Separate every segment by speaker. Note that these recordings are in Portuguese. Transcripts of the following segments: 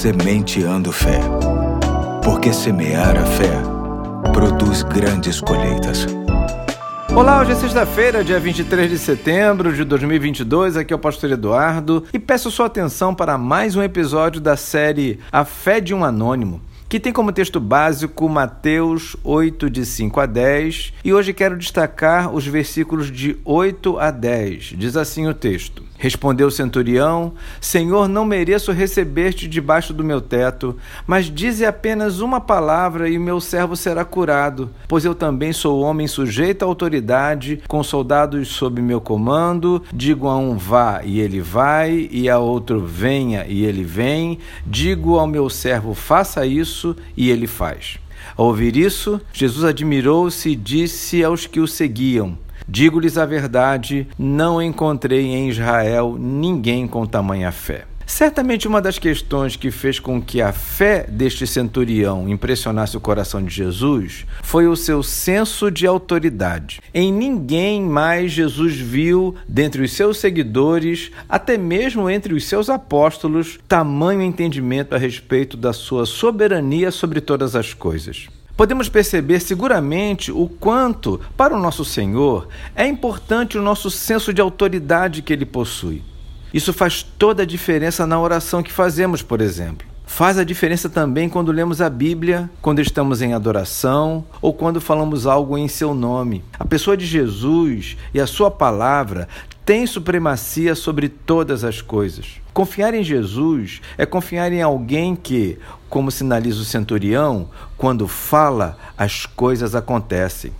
Speaker 1: Sementeando Fé. Porque semear a fé produz grandes colheitas.
Speaker 2: Olá, hoje é sexta-feira, dia 23 de setembro de 2022. Aqui é o Pastor Eduardo e peço sua atenção para mais um episódio da série A Fé de um Anônimo que tem como texto básico Mateus 8, de 5 a 10, e hoje quero destacar os versículos de 8 a 10. Diz assim o texto: Respondeu o centurião: Senhor, não mereço receber-te debaixo do meu teto, mas dize apenas uma palavra e o meu servo será curado, pois eu também sou homem sujeito à autoridade, com soldados sob meu comando. Digo a um vá e ele vai, e a outro venha e ele vem. Digo ao meu servo faça isso e ele faz. Ao ouvir isso, Jesus admirou-se e disse aos que o seguiam: Digo-lhes a verdade, não encontrei em Israel ninguém com tamanha fé. Certamente uma das questões que fez com que a fé deste centurião impressionasse o coração de Jesus foi o seu senso de autoridade. Em ninguém mais Jesus viu, dentre os seus seguidores, até mesmo entre os seus apóstolos, tamanho entendimento a respeito da sua soberania sobre todas as coisas podemos perceber seguramente o quanto, para o nosso Senhor, é importante o nosso senso de autoridade que ele possui. Isso faz toda a diferença na oração que fazemos, por exemplo. Faz a diferença também quando lemos a Bíblia, quando estamos em adoração ou quando falamos algo em seu nome. A pessoa de Jesus e a sua palavra tem supremacia sobre todas as coisas. Confiar em Jesus é confiar em alguém que, como sinaliza o centurião, quando fala, as coisas acontecem.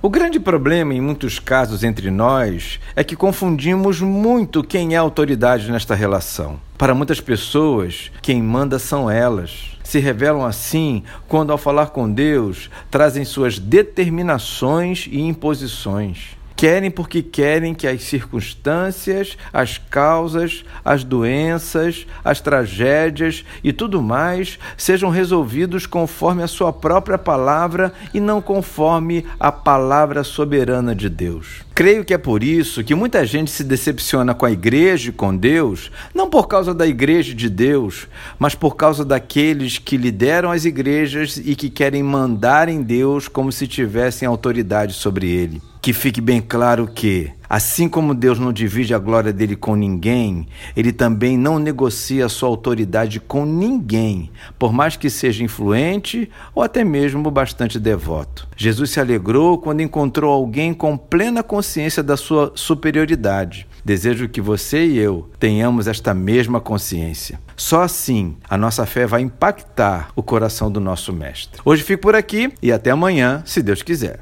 Speaker 2: O grande problema em muitos casos entre nós é que confundimos muito quem é autoridade nesta relação. Para muitas pessoas, quem manda são elas. Se revelam assim quando, ao falar com Deus, trazem suas determinações e imposições. Querem porque querem que as circunstâncias, as causas, as doenças, as tragédias e tudo mais sejam resolvidos conforme a sua própria palavra e não conforme a palavra soberana de Deus. Creio que é por isso que muita gente se decepciona com a igreja e com Deus, não por causa da igreja de Deus, mas por causa daqueles que lideram as igrejas e que querem mandar em Deus como se tivessem autoridade sobre ele. Que fique bem claro que, assim como Deus não divide a glória dele com ninguém, ele também não negocia a sua autoridade com ninguém, por mais que seja influente ou até mesmo bastante devoto. Jesus se alegrou quando encontrou alguém com plena consciência da sua superioridade. Desejo que você e eu tenhamos esta mesma consciência. Só assim a nossa fé vai impactar o coração do nosso Mestre. Hoje fico por aqui e até amanhã, se Deus quiser.